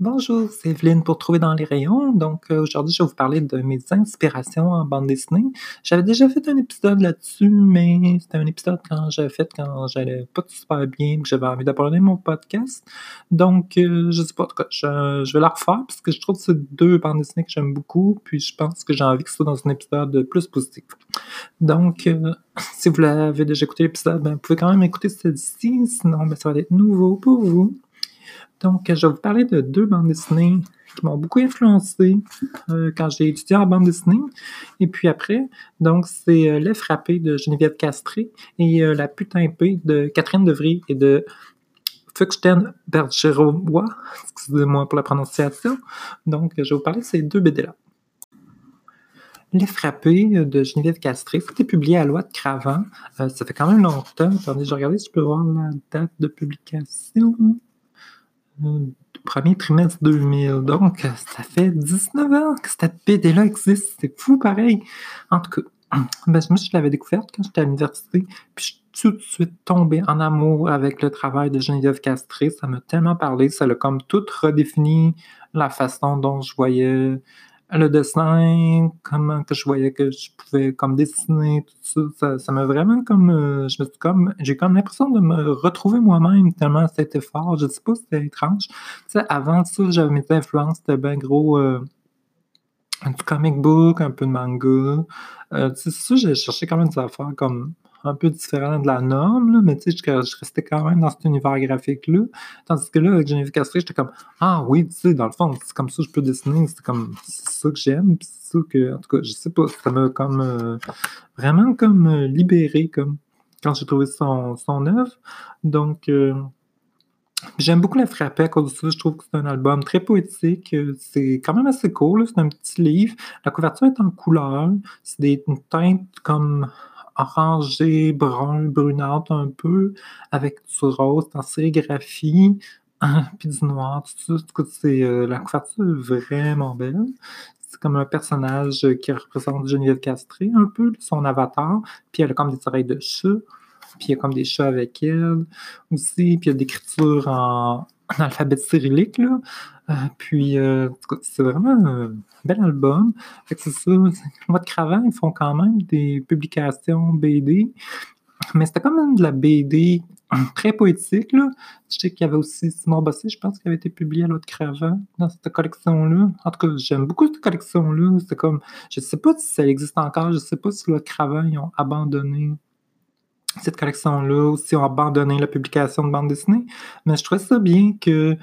Bonjour, c'est Evelyne pour Trouver dans les rayons. Donc euh, aujourd'hui, je vais vous parler de mes inspirations en bande dessinée. J'avais déjà fait un épisode là-dessus, mais c'était un épisode quand j'avais fait quand j'allais pas super bien, que j'avais envie d'abandonner mon podcast. Donc euh, je sais pas, cas, je, vais la refaire parce que je trouve que c'est deux bandes dessinées que j'aime beaucoup, puis je pense que j'ai envie que ce soit dans un épisode plus positif. Donc euh, si vous l'avez déjà écouté l'épisode, ben, vous pouvez quand même écouter celle-ci, sinon ben, ça va être nouveau pour vous. Donc, je vais vous parler de deux bandes dessinées qui m'ont beaucoup influencé euh, quand j'ai étudié en bande dessinée. Et puis après, donc, c'est euh, Les Frappés de Geneviève Castré et euh, La Putain P de Catherine Devry et de Fuxten Bergerois. Excusez-moi pour la prononciation. Donc, je vais vous parler de ces deux BD-là. Les frappés de Geneviève Castré, c'était publié à Loi de Cravant. ça fait quand même longtemps. Attendez, je vais regarder si je peux voir la date de publication premier trimestre 2000. Donc, ça fait 19 ans que cette BD-là existe. C'est fou pareil. En tout cas, ben, moi, je l'avais découverte quand j'étais à l'université. Puis, je suis tout de suite tombé en amour avec le travail de Geneviève Castré. Ça m'a tellement parlé. Ça a comme tout redéfini la façon dont je voyais le dessin, comment que je voyais que je pouvais comme dessiner, tout ça, ça m'a vraiment comme, euh, je me suis comme, j'ai comme l'impression de me retrouver moi-même tellement c'était fort. Je sais pas, c'était étrange. Tu sais, avant ça, j'avais mes influences, c'était bien gros, euh, du comic book, un peu de manga. Euh, tu sais, ça, j'ai cherché quand même des affaires comme un peu différent de la norme, mais tu sais, je, restais quand même dans cet univers graphique-là. Tandis que là, avec Geneviève Castré, j'étais comme Ah oui, tu sais, dans le fond, c'est comme ça que je peux dessiner, c'est comme ça que j'aime, c'est ça que, en tout cas, je sais pas, ça m'a comme euh, vraiment comme euh, libéré, comme quand j'ai trouvé son, son œuvre. Donc, euh, J'aime beaucoup La Frappée à cause de ça. Je trouve que c'est un album très poétique. C'est quand même assez cool. C'est un petit livre. La couverture est en couleur. C'est des teintes comme orangé, brun, brunâtre un peu, avec du rose en sérigraphie, puis du noir, tout ça. C'est, euh, la couverture est vraiment belle. C'est comme un personnage qui représente Geneviève Castré, un peu, son avatar. Puis elle a comme des oreilles de chat. Puis il y a comme des chats avec elle aussi. Puis il y a de l'écriture en, en alphabet cyrillique, là. Euh, puis, euh, c'est vraiment un bel album. C'est ça. De Cravant, ils font quand même des publications BD. Mais c'était quand même de la BD très poétique, là. Je sais qu'il y avait aussi Simon Bossé, je pense, qui avait été publié à l'autre Cravant dans cette collection-là. En tout cas, j'aime beaucoup cette collection-là. C'est comme, je sais pas si ça existe encore, je sais pas si l'autre Cravant, ils ont abandonné cette collection-là, aussi ont abandonné la publication de bande dessinée. Mais je trouvais ça bien qu'il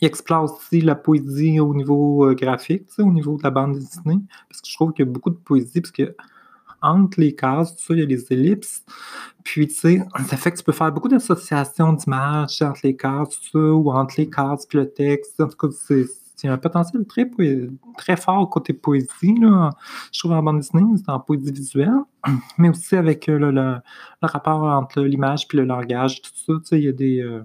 explore aussi la poésie au niveau euh, graphique, au niveau de la bande dessinée. Parce que je trouve qu'il y a beaucoup de poésie, parce que entre les cases, tout ça, il y a les ellipses. Puis, tu sais, ça fait que tu peux faire beaucoup d'associations d'images entre les cases, tout ça, ou entre les cases et le texte. En tout cas, c'est c'est un potentiel très, très fort côté poésie. Là. Je trouve en bande dessinée, c'est en poésie visuelle, mais aussi avec euh, le, rapport entre l'image et le langage, tout ça. Il y a des. Euh,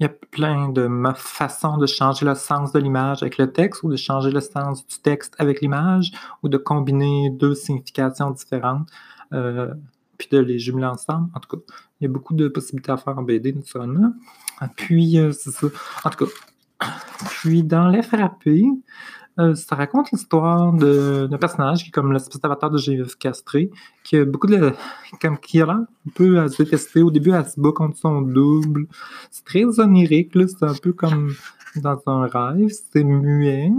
il y a plein de façons de changer le sens de l'image avec le texte ou de changer le sens du texte avec l'image ou de combiner deux significations différentes euh, puis de les jumeler ensemble. En tout cas, il y a beaucoup de possibilités à faire en BD, naturellement. Puis, c'est ça. En tout cas, puis dans Les Frappés, euh, ça raconte l'histoire d'un personnage qui est comme l'espèce d'avatar de Geneviève Castré, qui a beaucoup de. comme qui a l'air un peu à se détester. Au début, elle se bat contre son double. C'est très onirique, c'est un peu comme dans un rêve, c'est muet.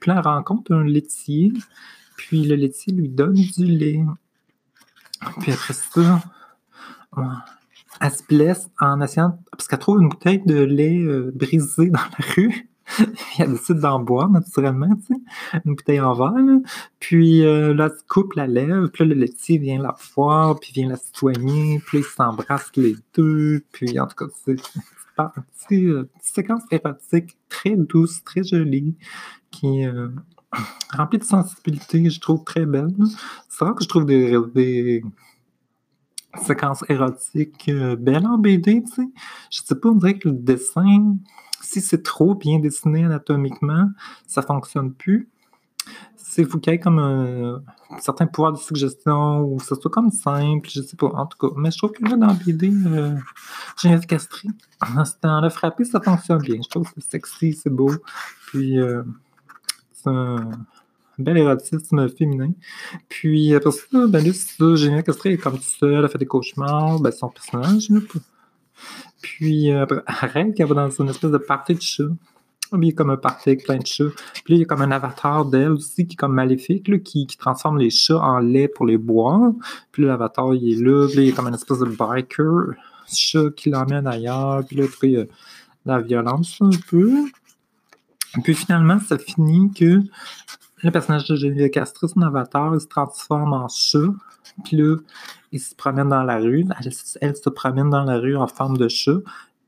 Puis là, elle rencontre un laitier, puis le laitier lui donne du lait. Puis après ça, elle se blesse en essayant, parce qu'elle trouve une bouteille de lait euh, brisée dans la rue. elle décide d'en boire, naturellement, tu sais, une bouteille en verre. Puis euh, là, elle coupe la lèvre, puis là, le laitier vient la voir, puis vient la soigner, puis ils s'embrassent les deux. Puis en tout cas, c'est une euh, petite séquence érotique très douce, très jolie, qui est remplie de sensibilité, je trouve très belle. C'est vrai que je trouve des, des séquence érotique euh, belle en BD, tu sais. Je sais pas, on dirait que le dessin, si c'est trop bien dessiné anatomiquement, ça fonctionne plus. c'est y ait comme un, certain pouvoir de suggestion ou que ce soit comme simple, je sais pas, en tout cas. Mais je trouve que là, dans BD, euh, Geneviève Castré, dans le frappé, ça fonctionne bien. Je trouve que c'est sexy, c'est beau. Puis, euh, c'est un bel érotisme féminin. Puis après ça, ben ça, Geneviève Castré est comme tout seul, elle fait des cauchemars, ben son personnage, là. Puis après, arrête qu'elle va dans une espèce de party de chat. Il comme un party avec plein de chats. Puis là, il y a comme un avatar d'elle aussi qui est comme maléfique, là, qui, qui, transforme les chats en lait pour les boire. Puis l'avatar, il est là. Puis là, il y a comme une espèce de biker chat qui l'emmène ailleurs. Puis là, après, il y a la violence un peu. Puis finalement, ça finit que le personnage de Geneviève Castro, son avatar, il se transforme en chat. Puis là, il se promène dans la rue. Elle, se promène dans la rue en forme de chat.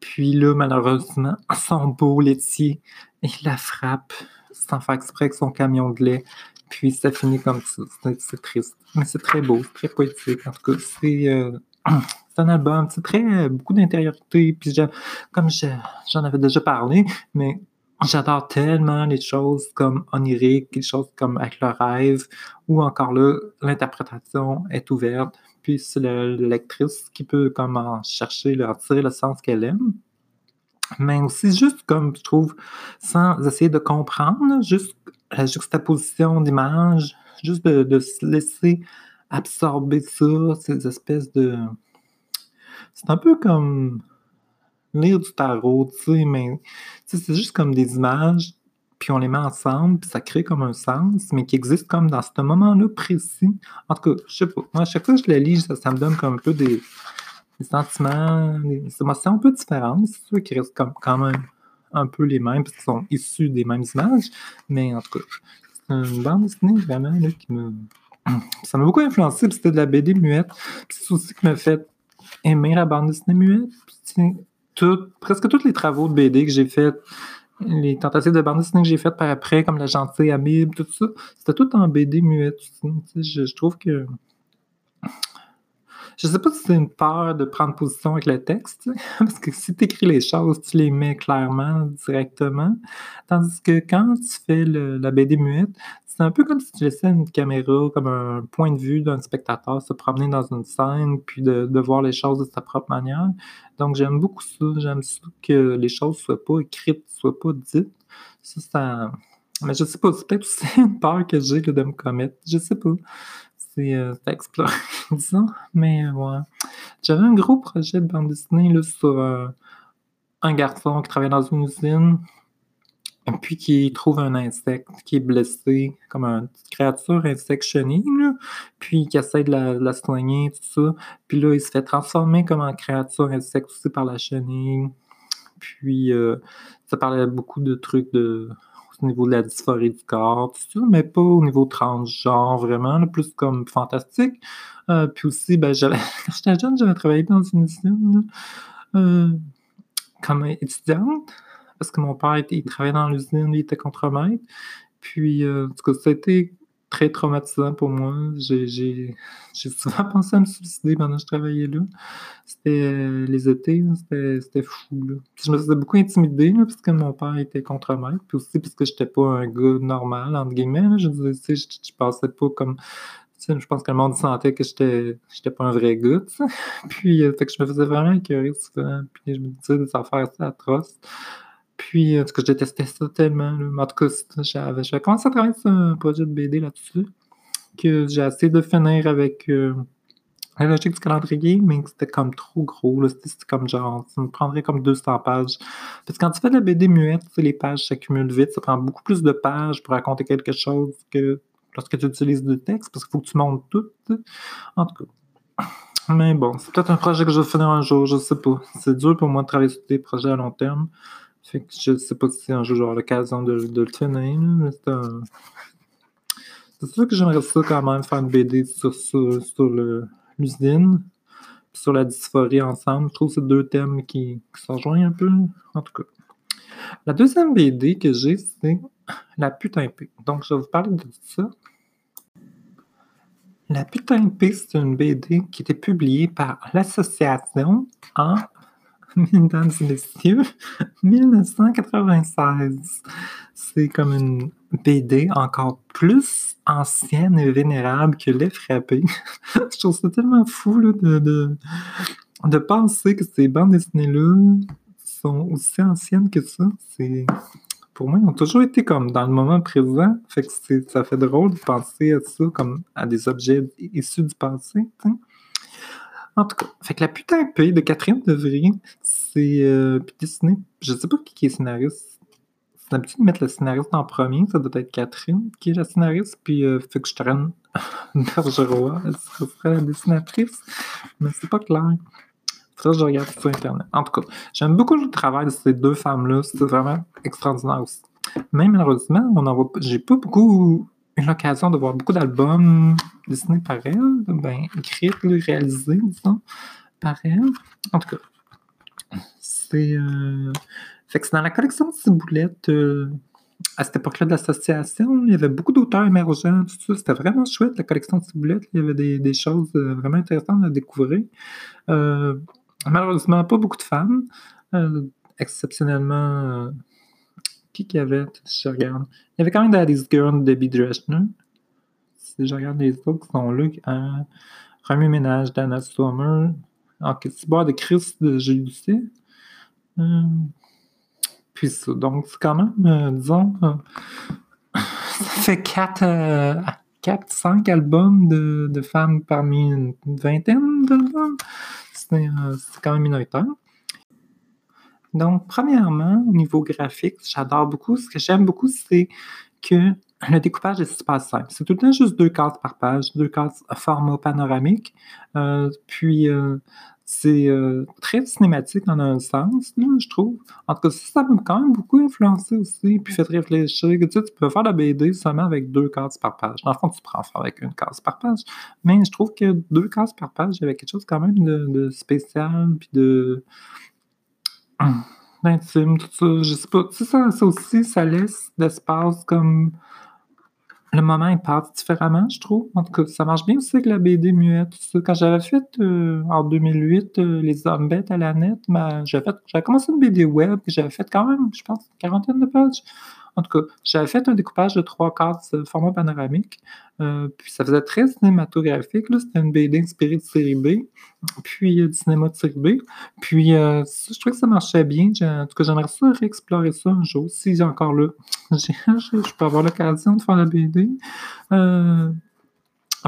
Puis là, malheureusement, son beau laitier, il la frappe sans faire exprès avec son camion de lait. Puis ça finit comme ça. C'est triste. Mais c'est très beau, très poétique. En tout cas, c'est euh, un album. C'est très beaucoup d'intériorité. Puis comme j'en avais déjà parlé, mais j'adore tellement les choses comme oniriques, les choses comme avec le rêve, ou encore là, l'interprétation est ouverte puis c'est la lectrice qui peut comme chercher, leur tirer le sens qu'elle aime. Mais aussi juste comme je trouve, sans essayer de comprendre, juste la juxtaposition d'images, juste de, se laisser absorber ça, ces espèces de. C'est un peu comme lire du tarot, tu sais, mais c'est juste comme des images puis on les met ensemble, puis ça crée comme un sens, mais qui existe comme dans ce moment-là précis. En tout cas, je sais pas. Moi, à chaque fois que je les lis, ça, me donne comme un peu des, sentiments, des émotions un peu différentes. C'est sûr qu'ils restent comme, quand même un peu les mêmes, parce qu'ils sont issus des mêmes images. Mais en tout cas, c'est une bande dessinée vraiment là, qui me. Ça m'a beaucoup influencé, c'était de la BD muette. C'est aussi qui m'a fait aimer la bande dessinée muette. Tout, presque tous les travaux de BD que j'ai faits les tentatives de bande dessinée que j'ai faites par après, comme La Gentille Amibe, tout ça, c'était tout en BD muette. Je, je, trouve que. Je sais pas si c'est une peur de prendre position avec le texte, parce que si tu écris les choses, tu les mets clairement, directement. Tandis que quand tu fais la BD muette, c'est un peu comme si tu laissais une caméra, comme un point de vue d'un spectateur se promener dans une scène, puis de, voir les choses de sa propre manière. Donc, j'aime beaucoup ça. J'aime ça que les choses soient pas écrites, soient pas dites. Ça, ça... Mais je sais pas, c'est peut-être aussi une peur que j'ai de me commettre. Je sais pas. C'est euh, disons. Mais ouais. J'avais un gros projet de bande dessinée là, sur euh, un garçon qui travaille dans une usine puis qui trouve un insecte qui est blessé, comme une créature insecte chenille, puis qui essaie de la, soigner, tout ça. Puis là, il se fait transformer comme en créature insecte aussi par la chenille. Puis euh, ça parlait beaucoup de trucs de, au niveau de la dysphorie du corps, tout ça, mais pas au niveau transgenre vraiment, plus comme fantastique. Euh, puis aussi, ben, quand j'étais jeune, j'avais travaillé dans une usine euh, comme étudiante parce que mon père, il travaillait dans l'usine, il était contremaître. Puis, euh, en tout cas, ça a été très traumatisant pour moi. J'ai souvent pensé à me suicider pendant que je travaillais là. C'était euh, les étés, c'était fou. Je me faisais beaucoup intimider là, parce que mon père était contremaître. Puis aussi parce que j'étais pas un gars normal, entre guillemets. Je disais, je, je, pensais pas comme. Je pense que le monde sentait que j'étais pas un vrai gars. Puis euh, fait que je me faisais vraiment écœurer souvent. Puis je me disais des affaires assez atroces. Puis, en tout cas, je détestais ça tellement. En tout cas, j'avais, commencé à travailler sur un projet de BD là-dessus, que j'ai essayé de finir avec euh, la logique du calendrier, mais c'était comme trop gros. C'était, comme genre, ça me prendrait comme 200 pages. Parce que quand tu fais de la BD muette, les pages s'accumulent vite. Ça prend beaucoup plus de pages pour raconter quelque chose que lorsque tu utilises du texte, parce qu'il faut que tu montes tout. En tout cas. Mais bon, c'est peut-être un projet que je vais finir un jour, je sais pas. C'est dur pour moi de travailler sur des projets à long terme. Fait que je sais pas si un jour j'aurai l'occasion de, le finir, mais c'est un... C'est sûr que j'aimerais ça quand même faire une BD sur, sur, sur l'usine, sur la dysphorie ensemble. Je trouve que c'est deux thèmes qui, qui se un peu, en tout cas. La deuxième BD que j'ai, c'est La putain P. Donc, je vais vous parler de ça. La putain P, c'est une BD qui était publiée par l'association en mesdames et messieurs, 1996. C'est comme une BD encore plus ancienne et vénérable que Les Frappés. Je trouve ça tellement fou de, de penser que ces bandes dessinées-là sont aussi anciennes que ça. C'est pour moi, ils ont toujours été comme dans le moment présent. Fait que ça fait drôle de penser à ça comme à des objets issus du passé. En tout cas, fait que la putain pays de Catherine Devry, c'est euh, dessiné. Je sais pas qui est scénariste. C'est d'habitude de mettre le scénariste en premier. Ça doit être Catherine qui est la scénariste. Puis euh, fait que je traîne Bergerois. Elle serait la dessinatrice. Mais c'est pas clair. Ça, je regarde sur Internet. En tout cas, j'aime beaucoup le travail de ces deux femmes-là. C'est vraiment extraordinaire aussi. Mais malheureusement, on en voit j'ai pas beaucoup eu l'occasion de voir beaucoup d'albums dessinés par elle, ben, écrits, réalisés, disons, par elle. En tout cas, c'est. Euh... Fait que c'est dans la collection de Ciboulette. Euh, à cette époque-là de l'association, il y avait beaucoup d'auteurs émergents, tout ça. C'était vraiment chouette, la collection de Ciboulette. Il y avait des, choses euh, vraiment intéressantes à découvrir. Euh, Malheureusement, pas beaucoup de femmes. Exceptionnellement, qui qu'il y avait? Je regarde. Il y avait quand même Daddy's Girl, Debbie Dreschner. Si je regarde les autres qui sont là, hein, Remy Ménage, Dana Sommer, Ok, Cyborg de Chris de Julie euh, puis ça. Donc, c'est quand même, disons, ça fait 4, 4 5 albums de, de femmes parmi une vingtaine d'albums. Euh, c'est quand même minoritaire. Donc, premièrement, au niveau graphique, j'adore beaucoup. Ce que j'aime beaucoup, c'est que le découpage est super simple. C'est tout le temps juste deux cases par page, deux cases format panoramique. Euh, puis, euh, c'est euh, très cinématique dans un sens, je trouve. En tout cas, ça m'a quand même beaucoup influencé aussi, puis fait réfléchir. Tu, sais, tu peux faire la BD seulement avec deux cases par page. Dans le fond, tu prends faire avec une case par page. Mais je trouve que deux cases par page, il y avait quelque chose quand même de, spécial, puis de d'intime, tout ça. Je sais pas. Tu sais, ça, ça aussi, ça laisse d'espace comme le moment il passe différemment, je trouve. En tout cas, ça marche bien aussi avec la BD muette. Quand j'avais fait euh, en 2008 euh, Les hommes bêtes à la net, j'avais, commencé une BD web et j'avais fait quand même, je pense, une quarantaine de pages. En tout cas, j'avais fait un découpage de trois cases format panoramique. Euh, puis ça faisait très cinématographique. C'était une BD inspirée de série B, puis euh, du cinéma de série B. Puis euh, je trouvais que ça marchait bien. En tout cas, j'aimerais ça réexplorer ça un jour, si j'ai encore là. je peux avoir l'occasion de faire la BD.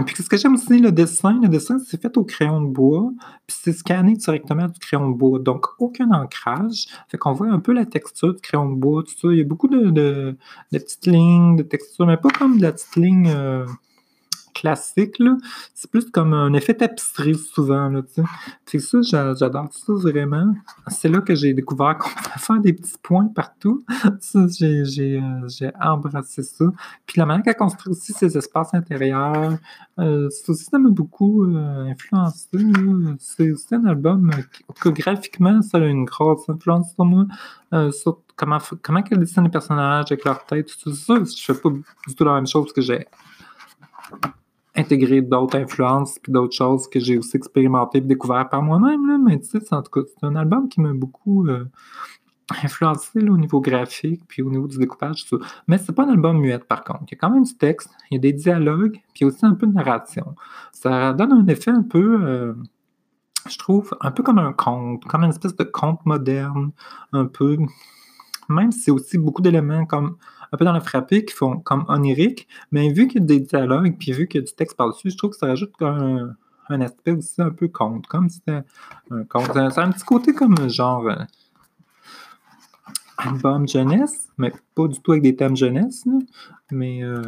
Et puis, ce que j'aime aussi, le dessin, le dessin, c'est fait au crayon de bois, puis c'est scanné directement du crayon de bois. Donc, aucun ancrage. Fait qu'on voit un peu la texture du crayon de bois, tout ça. Il y a beaucoup de, de, petites lignes, de texture, mais pas comme de la petite ligne. Euh, classique, C'est plus comme un effet tapisserie souvent, là, tu ça, j'adore ça vraiment. C'est là que j'ai découvert qu'on pouvait faire des petits points partout. ça, euh, j'ai, embrassé ça. Puis la manière qu'elle construit aussi ses espaces intérieurs, euh, ça aussi, ça m'a beaucoup euh, influencé. C'est, un album qui, graphiquement, ça a une grosse influence sur moi. comment, comment qu'elle dessine les personnages avec leur tête, tout ça. Je fais pas du tout la même chose que j'ai intégrer d'autres influences puis d'autres choses que j'ai aussi expérimenté et découvert par moi-même. Mais tu sais, en tout cas, c'est un album qui m'a beaucoup euh, influencé au niveau graphique puis au niveau du découpage. Tout. Mais c'est pas un album muette par contre. Il y a quand même du texte, il y a des dialogues, puis aussi un peu de narration. Ça donne un effet un peu. Euh, je trouve un peu comme un conte, comme une espèce de conte moderne, un peu, même si c'est aussi beaucoup d'éléments comme un peu dans le frappé qui font comme onirique, mais vu qu'il y a des dialogues, puis vu qu'il y a du texte par-dessus, je trouve que ça rajoute un, un aspect aussi un peu conte, comme c'était un conte. C'est un petit côté comme genre euh, album jeunesse, mais pas du tout avec des thèmes jeunesse, mais euh,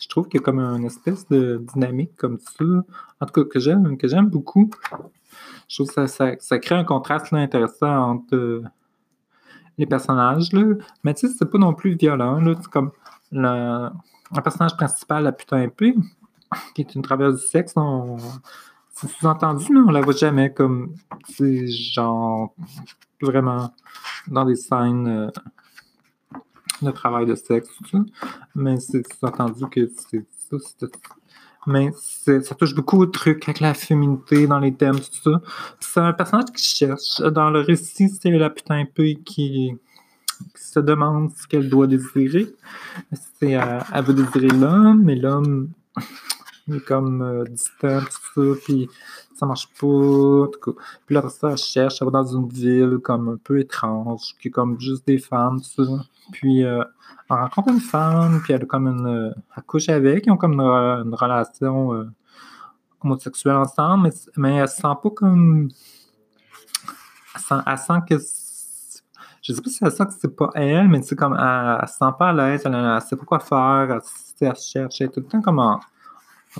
je trouve qu'il y a comme une espèce de dynamique comme ça, en tout cas que j'aime, que j'aime beaucoup. Je trouve que ça, ça, crée un contraste intéressant entre les personnages, là. Mais tu sais, c'est pas non plus violent, là. C'est comme le, personnage principal, la putain épée, qui est une traverse du sexe, c'est sous-entendu, mais on la voit jamais comme, c'est genre, vraiment dans des scènes euh, de travail de sexe, tout ça. Mais c'est sous-entendu que c'est ça, mais ça touche beaucoup de trucs avec la féminité dans les thèmes, tout ça. C'est un personnage qui cherche. Dans le récit, c'est la putain peu qui, se demande ce qu'elle doit désirer. C'est, elle veut désirer l'homme, mais l'homme est comme euh, distant, tout ça, puis ça marche pas. Puis là, ça, cherche, elle va dans une ville comme un peu étrange, qui est comme juste des femmes. Puis euh, elle rencontre une femme, puis elle a comme une. Euh, elle couche avec, ils ont comme une, relation euh, homosexuelle ensemble, mais, mais elle se sent pas comme. Elle sent, elle sent que. Je sais pas si elle sent que c'est pas elle, mais c'est comme. Elle, elle, se sent pas à l'aise, elle, elle, sait pas quoi faire, elle, elle cherche, elle est tout le temps comme en,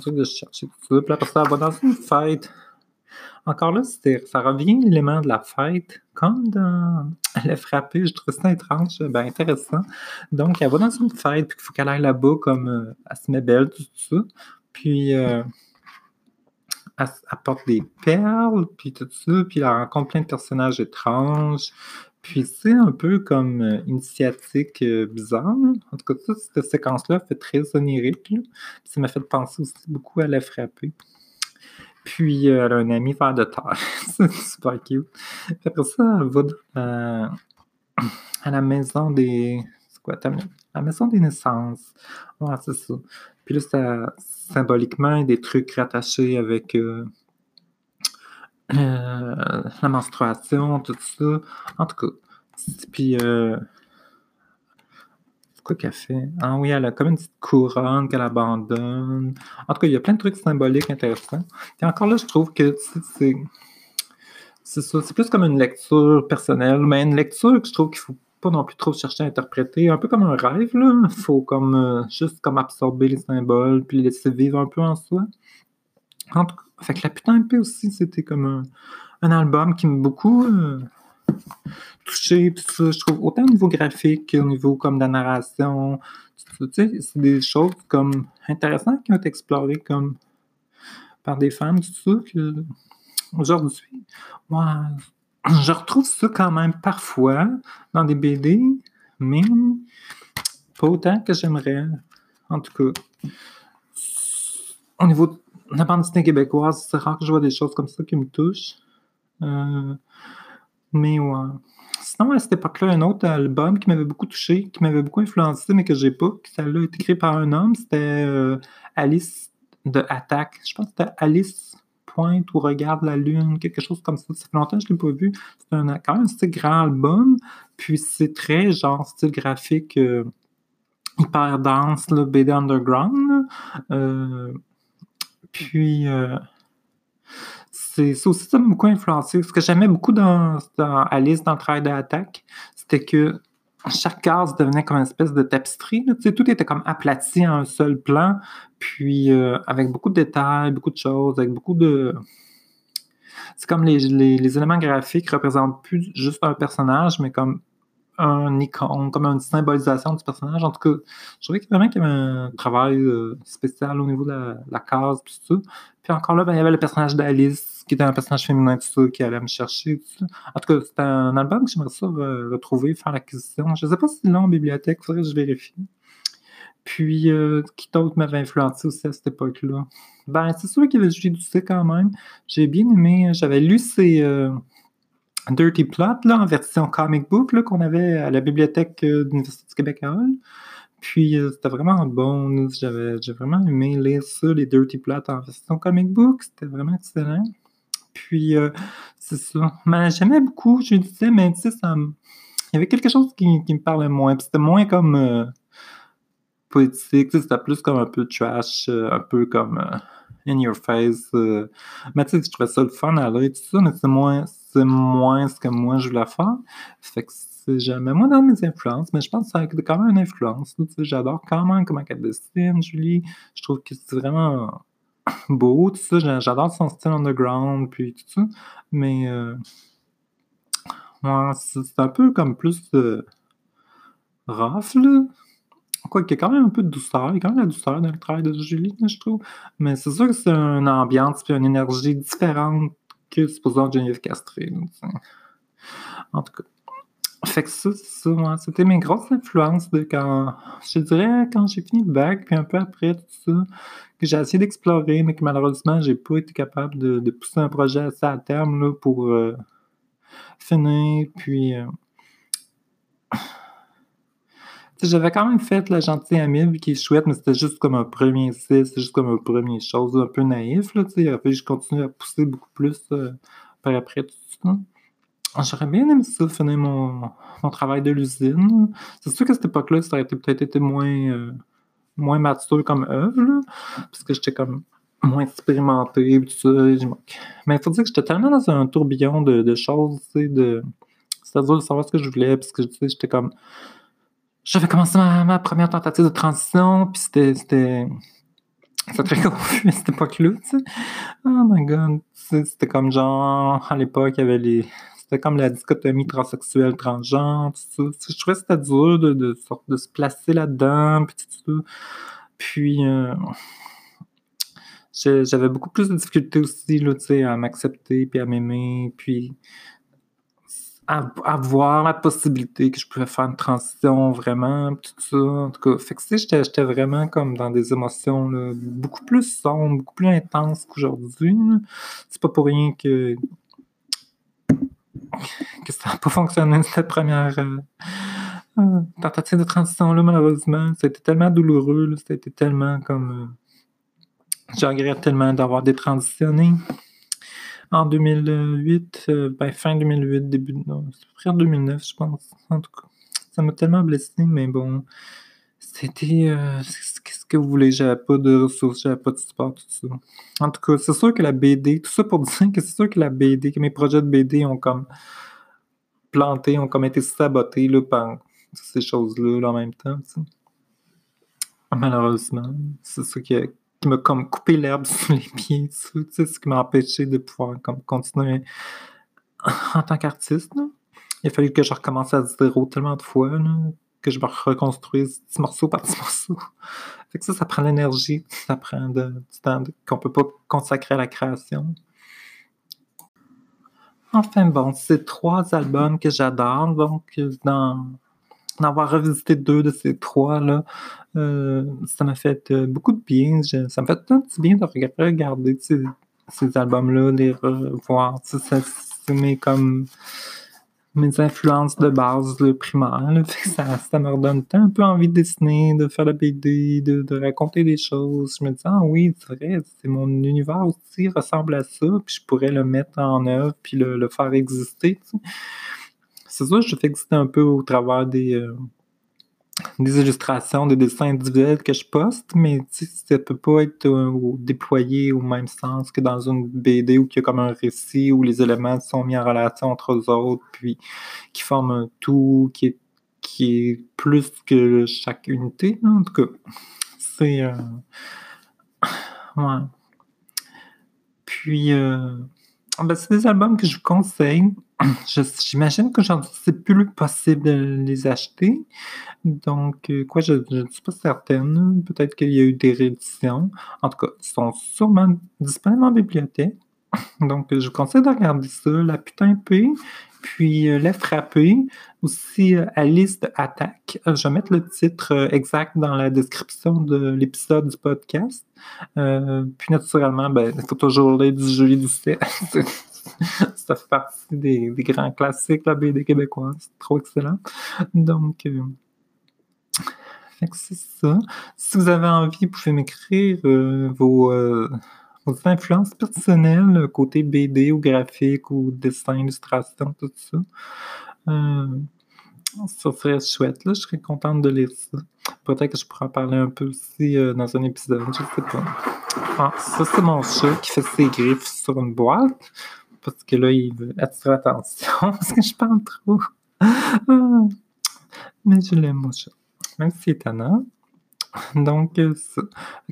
truc de chercher tout ça. Puis après ça, elle va dans une fête encore là, ça revient l'élément de la fête, comme dans Elle frappé, je trouve ça étrange, ben intéressant. Donc, elle va dans une fête, puis il faut qu'elle aille là-bas, comme euh, elle se met belle, tout ça. Puis, euh, elle, des perles, puis tout ça, puis elle rencontre plein de personnages étranges. Puis c'est un peu comme euh, initiatique bizarre. En tout cas, cette séquence-là fait très onirique. Ça m'a fait penser aussi beaucoup à la frapper. Puis euh, elle a un ami vers de terre. c'est super cute. après ça, elle va à la maison des. C'est quoi? La maison des naissances. Ouais, c'est ça. Puis là, ça, symboliquement, des trucs rattachés avec euh, euh, la menstruation, tout ça. En tout cas. Puis quoi qu'elle fait? Ah oui, elle a comme une petite couronne qu'elle abandonne. En tout cas, il y a plein de trucs symboliques intéressants. Et encore là, je trouve que c'est. C'est ça, c'est plus comme une lecture personnelle, mais une lecture que je trouve qu'il faut pas non plus trop chercher à interpréter, un peu comme un rêve, là. Il faut comme euh, juste comme absorber les symboles, puis les laisser vivre un peu en soi. En tout cas, fait que la putain peu aussi, c'était comme un, album qui m'a beaucoup euh, touché, tout ça. Je trouve autant au niveau graphique qu'au niveau comme de la narration. C'est des choses comme intéressantes qui ont été explorées comme par des femmes, tout ça, aujourd'hui, je retrouve ça quand même parfois dans des BD, mais pas autant que j'aimerais. En tout cas, au niveau de la bande québécoise, c'est rare que je vois des choses comme ça qui me touchent. Euh, mais ouais. Sinon, à cette époque-là, un autre album qui m'avait beaucoup touché, qui m'avait beaucoup influencé, mais que j'ai pas, qui a été écrit par un homme, c'était euh, Alice de Attack. Je pense que c'était Alice Pointe ou Regarde la Lune, quelque chose comme ça. Ça fait longtemps que je ne l'ai pas vu. C'est un, quand même un style grand album. Puis c'est très genre style graphique euh, hyper dense, le BD Underground. Euh, puis c'est aussi ça m'a beaucoup influencé. Ce que j'aimais beaucoup dans, Alice, dans le travail d'attaque, c'était que chaque case devenait comme une espèce de tapisserie. tout était comme aplati en un seul plan, puis euh, avec beaucoup de détails, beaucoup de choses, avec beaucoup de. C'est comme les, les, éléments graphiques représentent plus juste un personnage, mais comme un icône, comme une symbolisation du personnage. En tout cas, je trouvais vraiment qu'il y avait un travail euh, spécial au niveau de la, case, puis tout ça. Puis encore là, ben, il y avait le personnage d'Alice, qui était un personnage féminin, tout ça, qui allait me chercher, tout ça. En tout cas, c'était un album que j'aimerais ça retrouver, faire l'acquisition. Je ne sais pas si c'est là en bibliothèque, faudrait que je vérifie. Puis, euh, qui d'autre m'avait influencé aussi à cette époque-là? Ben, c'est sûr qu'il y avait Julie Doucet quand même. J'ai bien aimé, j'avais lu ses... Dirty Plot là, en version comic book qu'on avait à la bibliothèque euh, de l'Université du Québec à Hall. Puis euh, c'était vraiment bon. J'avais, j'ai vraiment aimé lire ça, les Dirty Plot en version comic book. C'était vraiment excellent. Puis euh, c'est ça. Mais j'aimais beaucoup, je disais, mais tu sais, ça il y avait quelque chose qui, me parlait moins. Puis c'était moins comme poétique, c'était plus comme un peu trash, un peu comme in your face. mais tu sais, je trouvais ça le fun à tout ça, mais c'est moins c'est moins ce que moi je voulais faire. Fait que c'est jamais moi dans mes influences, mais je pense que ça a quand même une influence. J'adore quand même comment elle dessine, Julie. Je trouve que c'est vraiment beau, tout ça. J'adore son style underground, puis tout ça. Mais euh, c'est un peu comme plus de rough, là. Quoi qu'il y a quand même un peu de douceur, il y a quand même la douceur dans le travail de Julie, je trouve. Mais c'est sûr que c'est une ambiance puis une énergie différente que supposons Geneviève Castré. en tout cas. fait que ça, ça c'était mes grosses influences de quand, je dirais, quand j'ai fini le bac, puis un peu après tout ça, que j'ai essayé d'explorer, mais que malheureusement, j'ai pas été capable de, de pousser un projet assez à terme là, pour euh, finir, puis... Euh, j'avais quand même fait la gentille amie qui est chouette, mais c'était juste comme un premier site, c'est juste comme un premier chose, un peu naïf, là, sais. je continue à pousser beaucoup plus euh, par après tout ça. J'aurais bien aimé ça, finir mon, mon travail de l'usine. C'est sûr qu'à cette époque-là, ça aurait peut-être été moins, euh, moins mature comme œuvre, là, parce que j'étais comme moins expérimenté, tout ça. Mais il faut dire que j'étais tellement dans un tourbillon de, choses, tu sais, de... C'est-à-dire de savoir ce que je voulais, parce que, j'étais comme j'avais commencé ma, première tentative de transition, puis c'était. C'était très confus à cette époque-là, tu sais. Oh my god. C'était comme genre, à l'époque, il y avait les. C'était comme la dichotomie transsexuelle, transgenre, tout ça. Je trouvais que c'était dur de, de, de, se placer là-dedans, puis tout ça. Puis. Euh, j'avais beaucoup plus de difficultés aussi, là, tu sais, à m'accepter, puis à m'aimer, puis avoir la possibilité que je pouvais faire une transition vraiment, tout ça. En tout cas, fait que j'étais vraiment comme dans des émotions beaucoup plus sombres, beaucoup plus intenses qu'aujourd'hui. C'est pas pour rien que que ça n'a pas fonctionné cette première euh, euh, tentative de transition-là, malheureusement. Ça a été tellement douloureux, été tellement comme... Euh, je regrette tellement d'avoir détransitionné en 2008, euh, ben, fin 2008, début, non, c'est 2009, je pense. En tout cas, ça m'a tellement blessé, mais bon, c'était, euh, qu'est-ce que vous voulez, j'avais pas de ressources, j'avais pas de support, tout ça. En tout cas, c'est sûr que la BD, tout ça pour dire que c'est sûr que la BD, que mes projets de BD ont comme planté, ont comme été sabotés, par ces choses-là, en même temps, Malheureusement, c'est ça qui a, qui m'a comme coupé l'herbe sous les pieds, ce qui m'a empêché de pouvoir comme continuer en tant qu'artiste. Il a fallu que je recommence à zéro tellement de fois, que je me reconstruise petit morceau par petit morceau. fait que ça, ça prend l'énergie, ça prend du temps qu'on peut pas consacrer à la création. Enfin bon, c'est trois albums que j'adore. Donc, dans d'avoir revisité deux de ces trois-là, euh, ça m'a fait euh, beaucoup de bien. ça m'a fait un petit bien de regarder ces, albums-là, les revoir. C'est mes, comme, mes influences de base le primaire. ça, ça me redonne un peu envie de dessiner, de faire la BD, de, raconter des choses. Je me dis, ah oui, c'est vrai, c'est mon univers aussi ressemble à ça, puis je pourrais le mettre en œuvre, puis le faire exister c'est ça, je fais exister un peu au travers des, euh, des illustrations, des dessins individuels que je poste, mais ça peut pas être euh, déployé au même sens que dans une BD où il y a comme un récit où les éléments sont mis en relation entre eux autres, puis qui forment un tout qui est, qui est plus que chaque unité. En tout cas, c'est. Euh, ouais. Puis, ben, c'est des albums que je vous conseille. J'imagine qu'aujourd'hui, c'est plus possible de les acheter. Donc, euh, quoi, je ne suis pas certaine. Peut-être qu'il y a eu des rééditions. En tout cas, ils sont sûrement disponibles en bibliothèque. Donc, je vous conseille de regarder ça. La putain P, puis euh, Les Frappés, aussi euh, Alice de Attaque. je vais mettre le titre exact dans la description de l'épisode du podcast. puis, naturellement, ben, il faut toujours lire du Julie Doucet. ça fait partie des, grands classiques, la BD québécoise. C'est trop excellent. Donc, euh, c'est ça. Si vous avez envie, vous pouvez m'écrire euh, vos, euh, vos, influences personnelles, côté BD ou graphique ou dessin, illustration, tout ça. ça serait chouette, là. Je serais contente de lire ça. Peut-être que je pourrais en parler un peu aussi dans un épisode, je sais pas. Ah, ça, c'est mon chat qui fait ses griffes sur une boîte parce que là, il veut attirer l'attention parce que je parle trop. Ah. Mais je l'aime, mon chat. Même si c'est étonnant. Donc, euh.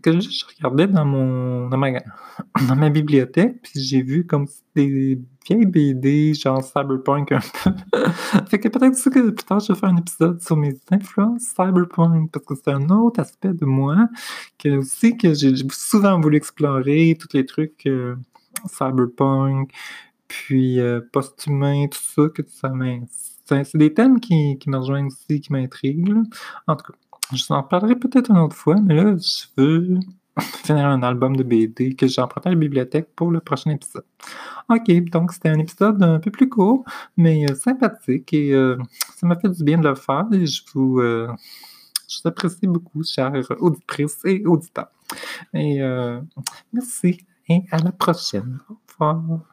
Que je, regardais dans mon dans ma, dans ma bibliothèque, puis j'ai vu comme des vieilles BD, genre cyberpunk un peu. fait que peut-être que plus tard, je vais faire un épisode sur mes influences cyberpunk, parce que c'est un autre aspect de moi que aussi que j'ai souvent voulu explorer, tous les trucs euh, cyberpunk, puis euh, post-humain, tout ça, que ça C'est des thèmes qui, qui me rejoignent aussi, qui m'intriguent. En tout cas, je vous en parlerai peut-être une autre fois, mais là, je veux finir un album de BD que j'ai emprunté à la bibliothèque pour le prochain épisode. Ok, donc c'était un épisode un peu plus court, mais euh, sympathique et euh, ça m'a fait du bien de le faire et je vous, euh, je vous apprécie beaucoup, chers auditrices et auditeurs. Et merci et à la prochaine. Au revoir.